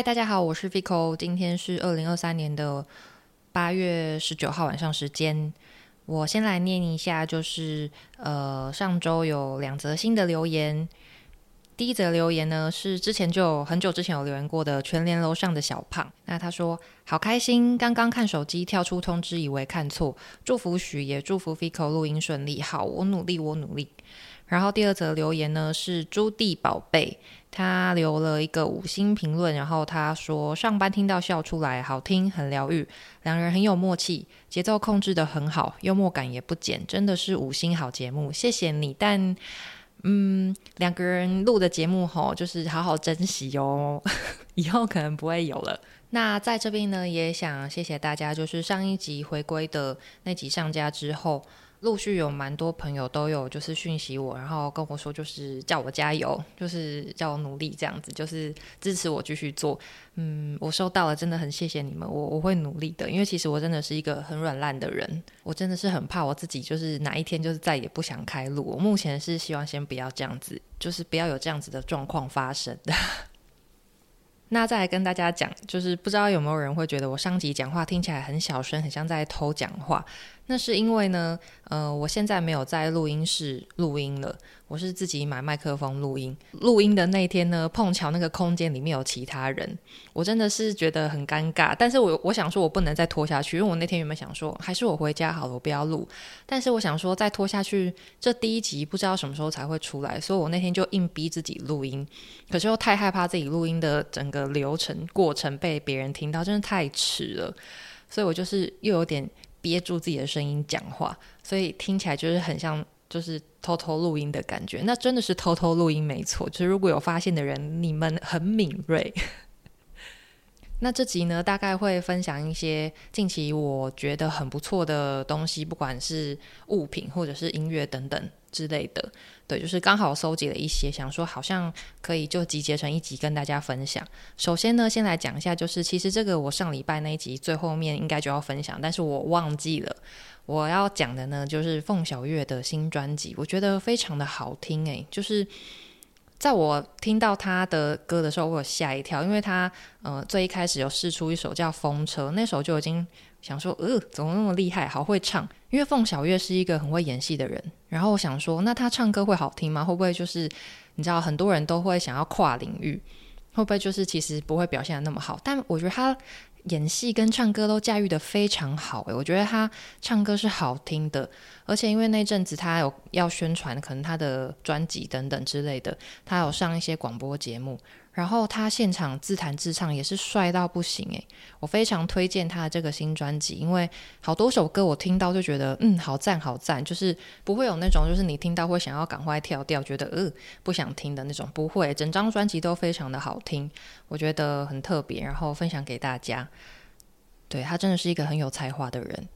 嗨，大家好，我是 Vico，今天是二零二三年的八月十九号晚上时间。我先来念一下，就是呃，上周有两则新的留言。第一则留言呢是之前就很久之前有留言过的全联楼上的小胖，那他说好开心，刚刚看手机跳出通知，以为看错，祝福许也祝福 Vico 录音顺利，好，我努力，我努力。然后第二则留言呢是朱棣宝贝。他留了一个五星评论，然后他说：“上班听到笑出来，好听，很疗愈，两人很有默契，节奏控制的很好，幽默感也不减，真的是五星好节目，谢谢你。”但，嗯，两个人录的节目吼，就是好好珍惜哦，以后可能不会有了。那在这边呢，也想谢谢大家，就是上一集回归的那集上架之后。陆续有蛮多朋友都有就是讯息我，然后跟我说就是叫我加油，就是叫我努力这样子，就是支持我继续做。嗯，我收到了，真的很谢谢你们，我我会努力的。因为其实我真的是一个很软烂的人，我真的是很怕我自己就是哪一天就是再也不想开路。我目前是希望先不要这样子，就是不要有这样子的状况发生。那再来跟大家讲，就是不知道有没有人会觉得我上集讲话听起来很小声，很像在偷讲话。那是因为呢，呃，我现在没有在录音室录音了，我是自己买麦克风录音。录音的那天呢，碰巧那个空间里面有其他人，我真的是觉得很尴尬。但是我我想说，我不能再拖下去，因为我那天原本想说，还是我回家好了，我不要录。但是我想说，再拖下去，这第一集不知道什么时候才会出来，所以我那天就硬逼自己录音。可是又太害怕自己录音的整个流程过程被别人听到，真的太迟了，所以我就是又有点。憋住自己的声音讲话，所以听起来就是很像就是偷偷录音的感觉。那真的是偷偷录音没错。就是如果有发现的人，你们很敏锐。那这集呢，大概会分享一些近期我觉得很不错的东西，不管是物品或者是音乐等等之类的。对，就是刚好收集了一些，想说好像可以就集结成一集跟大家分享。首先呢，先来讲一下，就是其实这个我上礼拜那一集最后面应该就要分享，但是我忘记了。我要讲的呢，就是凤小岳的新专辑，我觉得非常的好听诶，就是在我听到他的歌的时候，我有吓一跳，因为他呃最一开始有试出一首叫《风车》，那首就已经。想说，呃，怎么那么厉害，好会唱？因为凤小岳是一个很会演戏的人。然后我想说，那他唱歌会好听吗？会不会就是你知道，很多人都会想要跨领域，会不会就是其实不会表现的那么好？但我觉得他演戏跟唱歌都驾驭的非常好。诶，我觉得他唱歌是好听的，而且因为那阵子他有要宣传，可能他的专辑等等之类的，他有上一些广播节目。然后他现场自弹自唱也是帅到不行诶，我非常推荐他的这个新专辑，因为好多首歌我听到就觉得嗯好赞好赞，就是不会有那种就是你听到会想要赶快跳掉，觉得呃不想听的那种，不会，整张专辑都非常的好听，我觉得很特别，然后分享给大家。对他真的是一个很有才华的人。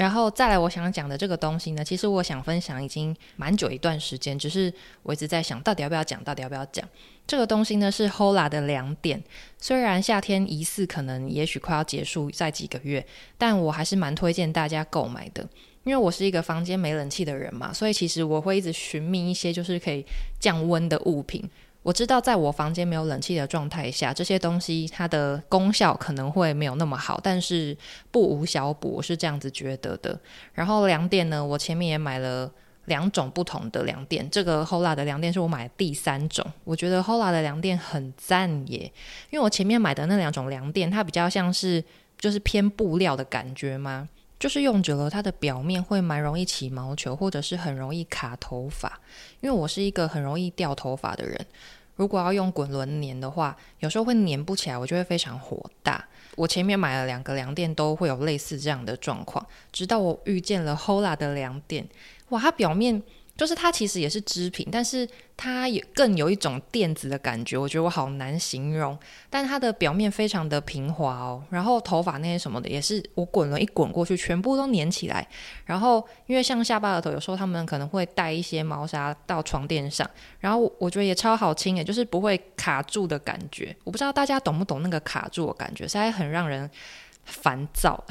然后再来，我想讲的这个东西呢，其实我想分享已经蛮久一段时间，只是我一直在想到底要不要讲，到底要不要讲。这个东西呢是 Hola 的两点，虽然夏天疑似可能也许快要结束，在几个月，但我还是蛮推荐大家购买的，因为我是一个房间没冷气的人嘛，所以其实我会一直寻觅一些就是可以降温的物品。我知道，在我房间没有冷气的状态下，这些东西它的功效可能会没有那么好，但是不无小补，我是这样子觉得的。然后凉垫呢，我前面也买了两种不同的凉垫，这个 Hola 的凉垫是我买的第三种，我觉得 Hola 的凉垫很赞耶，因为我前面买的那两种凉垫，它比较像是就是偏布料的感觉吗？就是用久了，它的表面会蛮容易起毛球，或者是很容易卡头发。因为我是一个很容易掉头发的人，如果要用滚轮粘的话，有时候会粘不起来，我就会非常火大。我前面买了两个凉垫，都会有类似这样的状况。直到我遇见了 Hola 的凉垫，哇，它表面。就是它其实也是织品，但是它也更有一种垫子的感觉，我觉得我好难形容。但它的表面非常的平滑哦，然后头发那些什么的也是我滚了一滚过去，全部都粘起来。然后因为像下巴的头，有时候他们可能会带一些毛纱到床垫上，然后我觉得也超好清诶，就是不会卡住的感觉。我不知道大家懂不懂那个卡住的感觉，实在很让人烦躁。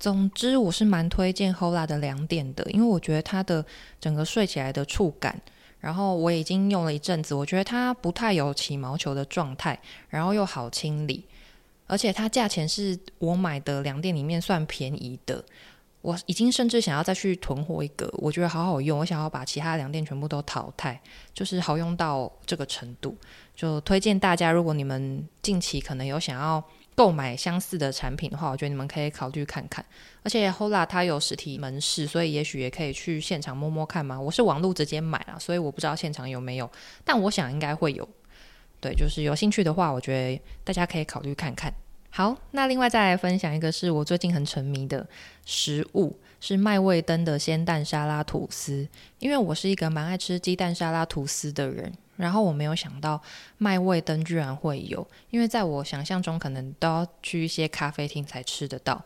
总之，我是蛮推荐 Hola 的两点的，因为我觉得它的整个睡起来的触感，然后我已经用了一阵子，我觉得它不太有起毛球的状态，然后又好清理，而且它价钱是我买的两店里面算便宜的。我已经甚至想要再去囤货一个，我觉得好好用，我想要把其他两店全部都淘汰，就是好用到这个程度。就推荐大家，如果你们近期可能有想要购买相似的产品的话，我觉得你们可以考虑看看。而且 Hola 它有实体门市，所以也许也可以去现场摸摸看嘛。我是网络直接买了，所以我不知道现场有没有，但我想应该会有。对，就是有兴趣的话，我觉得大家可以考虑看看。好，那另外再来分享一个是我最近很沉迷的食物，是麦味登的鲜蛋沙拉吐司。因为我是一个蛮爱吃鸡蛋沙拉吐司的人，然后我没有想到麦味登居然会有，因为在我想象中可能都要去一些咖啡厅才吃得到。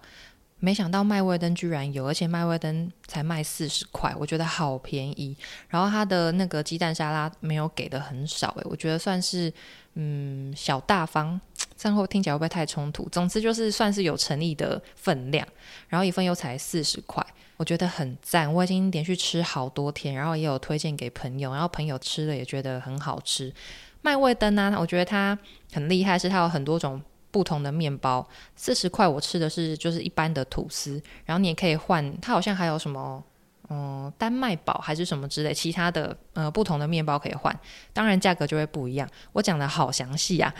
没想到麦味登居然有，而且麦味登才卖四十块，我觉得好便宜。然后它的那个鸡蛋沙拉没有给的很少，诶，我觉得算是嗯小大方。饭后听起来会不会太冲突？总之就是算是有诚意的分量。然后一份又才四十块，我觉得很赞。我已经连续吃好多天，然后也有推荐给朋友，然后朋友吃了也觉得很好吃。麦味登呢，我觉得它很厉害，是它有很多种。不同的面包，四十块我吃的是就是一般的吐司，然后你也可以换，它好像还有什么，嗯，丹麦堡还是什么之类，其他的呃不同的面包可以换，当然价格就会不一样。我讲的好详细啊，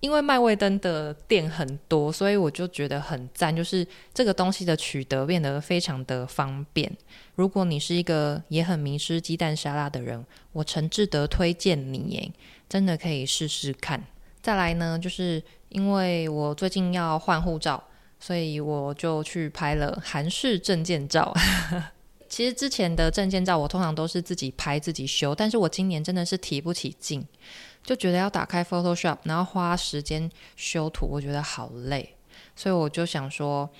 因为麦味登的店很多，所以我就觉得很赞，就是这个东西的取得变得非常的方便。如果你是一个也很迷失鸡蛋沙拉的人，我诚挚的推荐你，耶，真的可以试试看。再来呢，就是因为我最近要换护照，所以我就去拍了韩式证件照。其实之前的证件照我通常都是自己拍自己修，但是我今年真的是提不起劲，就觉得要打开 Photoshop，然后花时间修图，我觉得好累，所以我就想说，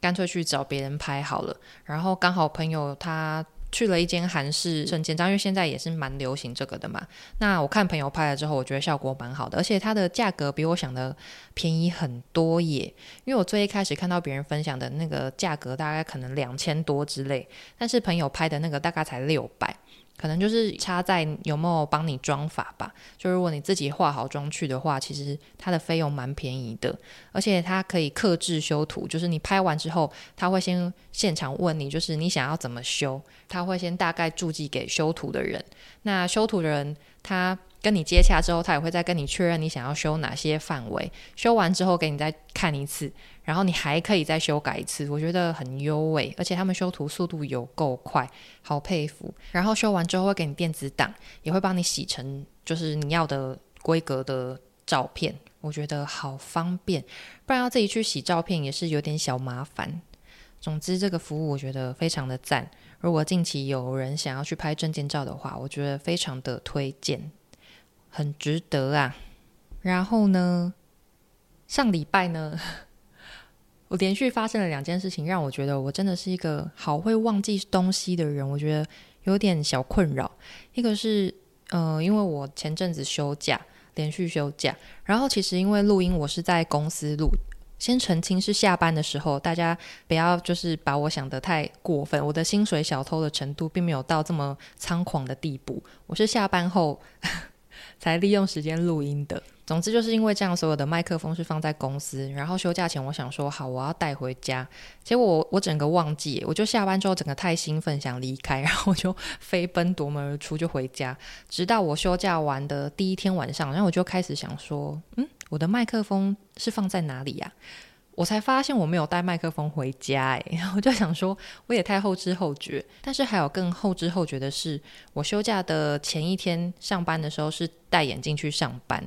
干脆去找别人拍好了。然后刚好朋友他。去了一间韩式证件照，因为现在也是蛮流行这个的嘛。那我看朋友拍了之后，我觉得效果蛮好的，而且它的价格比我想的便宜很多耶。因为我最一开始看到别人分享的那个价格，大概可能两千多之类，但是朋友拍的那个大概才六百。可能就是差在有没有帮你装法吧。就如果你自己化好妆去的话，其实它的费用蛮便宜的，而且它可以克制修图。就是你拍完之后，他会先现场问你，就是你想要怎么修，他会先大概注记给修图的人。那修图的人他。跟你接洽之后，他也会再跟你确认你想要修哪些范围。修完之后给你再看一次，然后你还可以再修改一次。我觉得很优美，而且他们修图速度有够快，好佩服。然后修完之后会给你电子档，也会帮你洗成就是你要的规格的照片。我觉得好方便，不然要自己去洗照片也是有点小麻烦。总之，这个服务我觉得非常的赞。如果近期有人想要去拍证件照的话，我觉得非常的推荐。很值得啊！然后呢，上礼拜呢，我连续发生了两件事情，让我觉得我真的是一个好会忘记东西的人。我觉得有点小困扰。一个是，呃，因为我前阵子休假，连续休假，然后其实因为录音，我是在公司录。先澄清是下班的时候，大家不要就是把我想的太过分。我的薪水小偷的程度并没有到这么猖狂的地步。我是下班后。才利用时间录音的。总之就是因为这样，所有的麦克风是放在公司。然后休假前，我想说好，我要带回家。结果我我整个忘记，我就下班之后整个太兴奋想离开，然后我就飞奔夺门而出就回家。直到我休假完的第一天晚上，然后我就开始想说，嗯，我的麦克风是放在哪里呀？我才发现我没有带麦克风回家，哎，我就想说我也太后知后觉。但是还有更后知后觉的是，我休假的前一天上班的时候是戴眼镜去上班，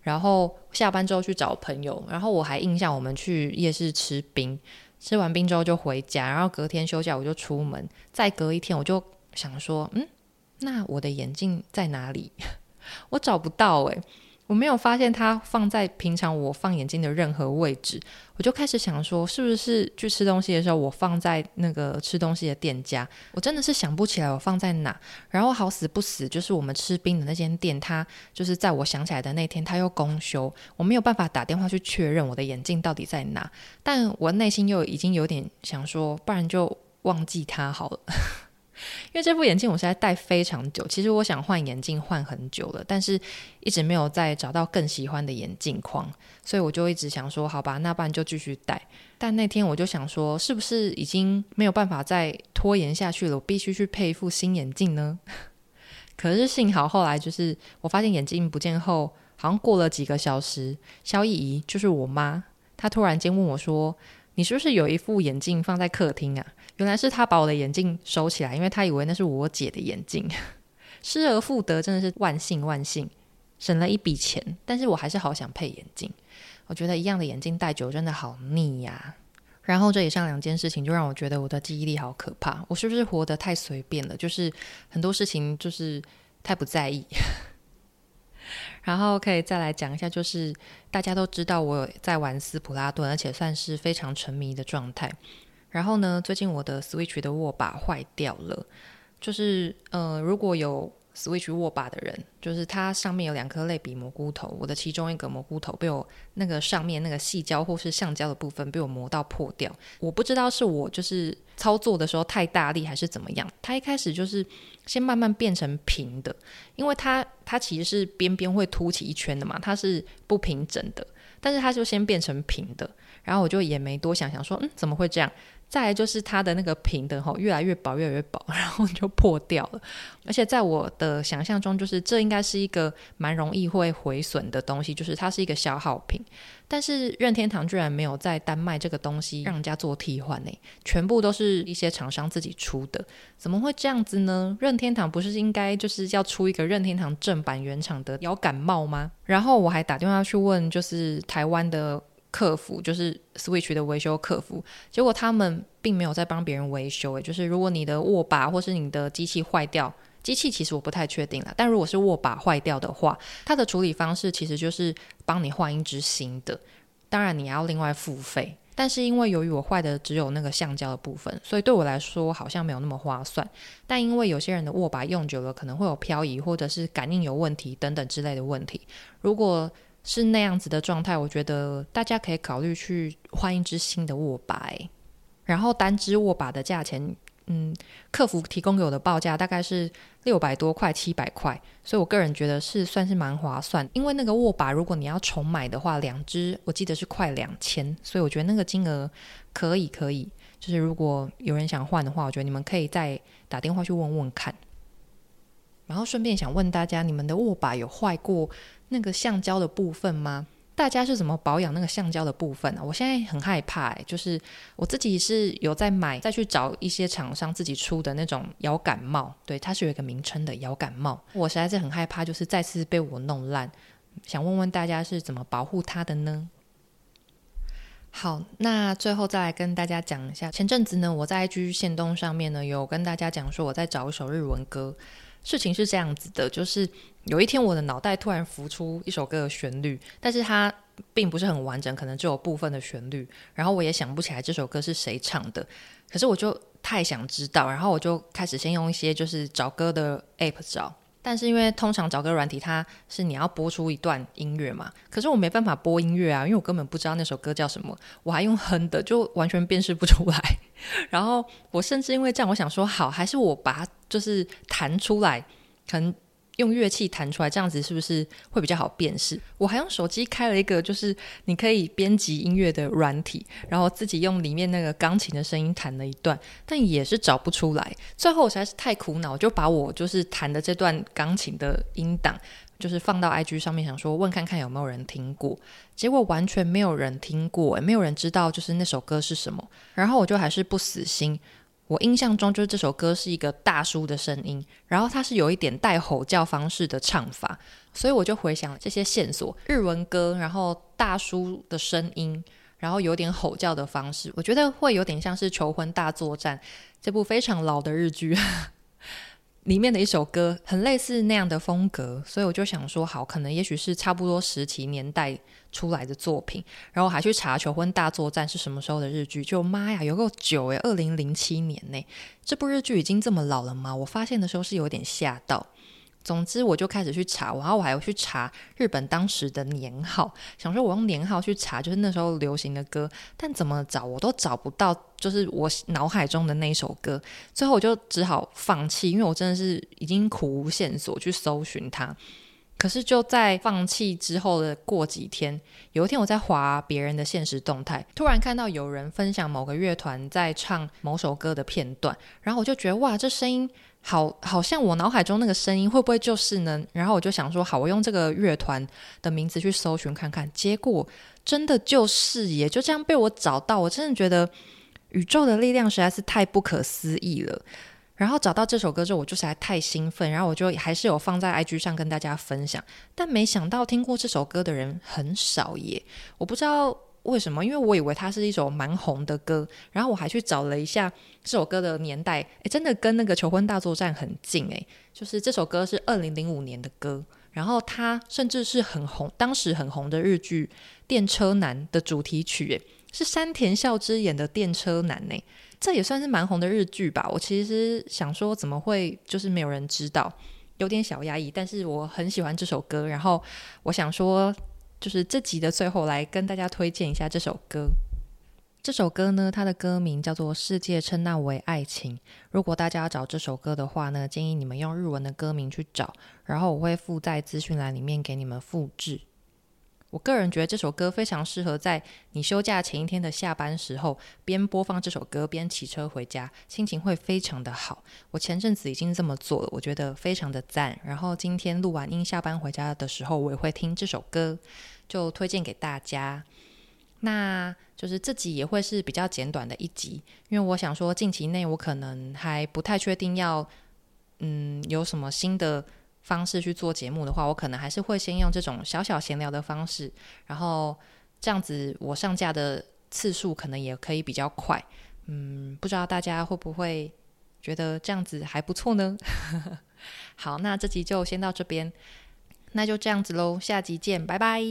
然后下班之后去找朋友，然后我还印象我们去夜市吃冰，吃完冰之后就回家，然后隔天休假我就出门，再隔一天我就想说，嗯，那我的眼镜在哪里？我找不到，哎。我没有发现它放在平常我放眼镜的任何位置，我就开始想说，是不是去吃东西的时候我放在那个吃东西的店家？我真的是想不起来我放在哪。然后好死不死，就是我们吃冰的那间店，它就是在我想起来的那天，它又公休，我没有办法打电话去确认我的眼镜到底在哪。但我内心又已经有点想说，不然就忘记它好了。因为这副眼镜我实在戴非常久，其实我想换眼镜换很久了，但是一直没有再找到更喜欢的眼镜框，所以我就一直想说，好吧，那不然就继续戴。但那天我就想说，是不是已经没有办法再拖延下去了？我必须去配一副新眼镜呢？可是幸好后来就是我发现眼镜不见后，好像过了几个小时，萧逸怡就是我妈，她突然间问我说：“你是不是有一副眼镜放在客厅啊？”原来是他把我的眼镜收起来，因为他以为那是我姐的眼镜。失而复得，真的是万幸万幸，省了一笔钱。但是我还是好想配眼镜，我觉得一样的眼镜戴久真的好腻呀。然后这以上两件事情就让我觉得我的记忆力好可怕，我是不是活得太随便了？就是很多事情就是太不在意。然后可以再来讲一下，就是大家都知道我在玩斯普拉顿，而且算是非常沉迷的状态。然后呢，最近我的 Switch 的握把坏掉了，就是呃，如果有。Switch 握把的人，就是它上面有两颗类比蘑菇头，我的其中一个蘑菇头被我那个上面那个细胶或是橡胶的部分被我磨到破掉。我不知道是我就是操作的时候太大力还是怎么样，它一开始就是先慢慢变成平的，因为它它其实是边边会凸起一圈的嘛，它是不平整的，但是它就先变成平的，然后我就也没多想想说，嗯，怎么会这样？再来就是它的那个平的哈，越来越薄，越来越薄，然后就破掉了。而且在我的想象中，就是这应该是一个蛮容易会毁损的东西，就是它是一个消耗品。但是任天堂居然没有在丹麦这个东西让人家做替换呢，全部都是一些厂商自己出的，怎么会这样子呢？任天堂不是应该就是要出一个任天堂正版原厂的摇感冒吗？然后我还打电话去问，就是台湾的。客服就是 Switch 的维修客服，结果他们并没有在帮别人维修。诶，就是如果你的握把或是你的机器坏掉，机器其实我不太确定了。但如果是握把坏掉的话，它的处理方式其实就是帮你换一只新的，当然你要另外付费。但是因为由于我坏的只有那个橡胶的部分，所以对我来说好像没有那么划算。但因为有些人的握把用久了可能会有漂移或者是感应有问题等等之类的问题，如果是那样子的状态，我觉得大家可以考虑去换一支新的握把。然后单支握把的价钱，嗯，客服提供给我的报价大概是六百多块、七百块，所以我个人觉得是算是蛮划算。因为那个握把如果你要重买的话，两支我记得是快两千，所以我觉得那个金额可以可以。就是如果有人想换的话，我觉得你们可以再打电话去问问看。然后顺便想问大家，你们的握把有坏过？那个橡胶的部分吗？大家是怎么保养那个橡胶的部分呢？我现在很害怕，就是我自己是有在买，再去找一些厂商自己出的那种摇感帽，对，它是有一个名称的摇感帽。我实在是很害怕，就是再次被我弄烂。想问问大家是怎么保护它的呢？好，那最后再来跟大家讲一下，前阵子呢，我在 IG 线动上面呢，有跟大家讲说我在找一首日文歌。事情是这样子的，就是有一天我的脑袋突然浮出一首歌的旋律，但是它并不是很完整，可能只有部分的旋律，然后我也想不起来这首歌是谁唱的，可是我就太想知道，然后我就开始先用一些就是找歌的 app 找。但是因为通常找歌软体，它是你要播出一段音乐嘛，可是我没办法播音乐啊，因为我根本不知道那首歌叫什么，我还用哼的，就完全辨识不出来。然后我甚至因为这样，我想说，好，还是我把它就是弹出来，可能。用乐器弹出来，这样子是不是会比较好辨识？我还用手机开了一个，就是你可以编辑音乐的软体，然后自己用里面那个钢琴的声音弹了一段，但也是找不出来。最后我实在是太苦恼，就把我就是弹的这段钢琴的音档，就是放到 IG 上面，想说问看看有没有人听过。结果完全没有人听过，也没有人知道就是那首歌是什么。然后我就还是不死心。我印象中，就是这首歌是一个大叔的声音，然后他是有一点带吼叫方式的唱法，所以我就回想这些线索：日文歌，然后大叔的声音，然后有点吼叫的方式，我觉得会有点像是《求婚大作战》这部非常老的日剧。里面的一首歌很类似那样的风格，所以我就想说，好，可能也许是差不多时期年代出来的作品。然后还去查《求婚大作战》是什么时候的日剧，就妈呀，有够久诶，二零零七年呢！这部日剧已经这么老了吗？我发现的时候是有点吓到。总之，我就开始去查，然后我还有去查日本当时的年号，想说我用年号去查，就是那时候流行的歌，但怎么找我都找不到，就是我脑海中的那首歌。最后我就只好放弃，因为我真的是已经苦无线索去搜寻它。可是就在放弃之后的过几天，有一天我在划别人的现实动态，突然看到有人分享某个乐团在唱某首歌的片段，然后我就觉得哇，这声音。好，好像我脑海中那个声音会不会就是呢？然后我就想说，好，我用这个乐团的名字去搜寻看看，结果真的就是耶，就这样被我找到。我真的觉得宇宙的力量实在是太不可思议了。然后找到这首歌之后，我就实在太兴奋，然后我就还是有放在 IG 上跟大家分享。但没想到听过这首歌的人很少耶，我不知道。为什么？因为我以为它是一首蛮红的歌，然后我还去找了一下这首歌的年代，诶，真的跟那个《求婚大作战》很近诶，就是这首歌是二零零五年的歌，然后它甚至是很红，当时很红的日剧《电车男》的主题曲，诶，是山田孝之演的《电车男》呢，这也算是蛮红的日剧吧。我其实想说，怎么会就是没有人知道，有点小压抑，但是我很喜欢这首歌，然后我想说。就是这集的最后，来跟大家推荐一下这首歌。这首歌呢，它的歌名叫做《世界称那为爱情》。如果大家要找这首歌的话呢，建议你们用日文的歌名去找，然后我会附在资讯栏里面给你们复制。我个人觉得这首歌非常适合在你休假前一天的下班时候，边播放这首歌边骑车回家，心情会非常的好。我前阵子已经这么做了，我觉得非常的赞。然后今天录完音下班回家的时候，我也会听这首歌。就推荐给大家，那就是这集也会是比较简短的一集，因为我想说近期内我可能还不太确定要，嗯，有什么新的方式去做节目的话，我可能还是会先用这种小小闲聊的方式，然后这样子我上架的次数可能也可以比较快，嗯，不知道大家会不会觉得这样子还不错呢？好，那这集就先到这边，那就这样子喽，下集见，拜拜。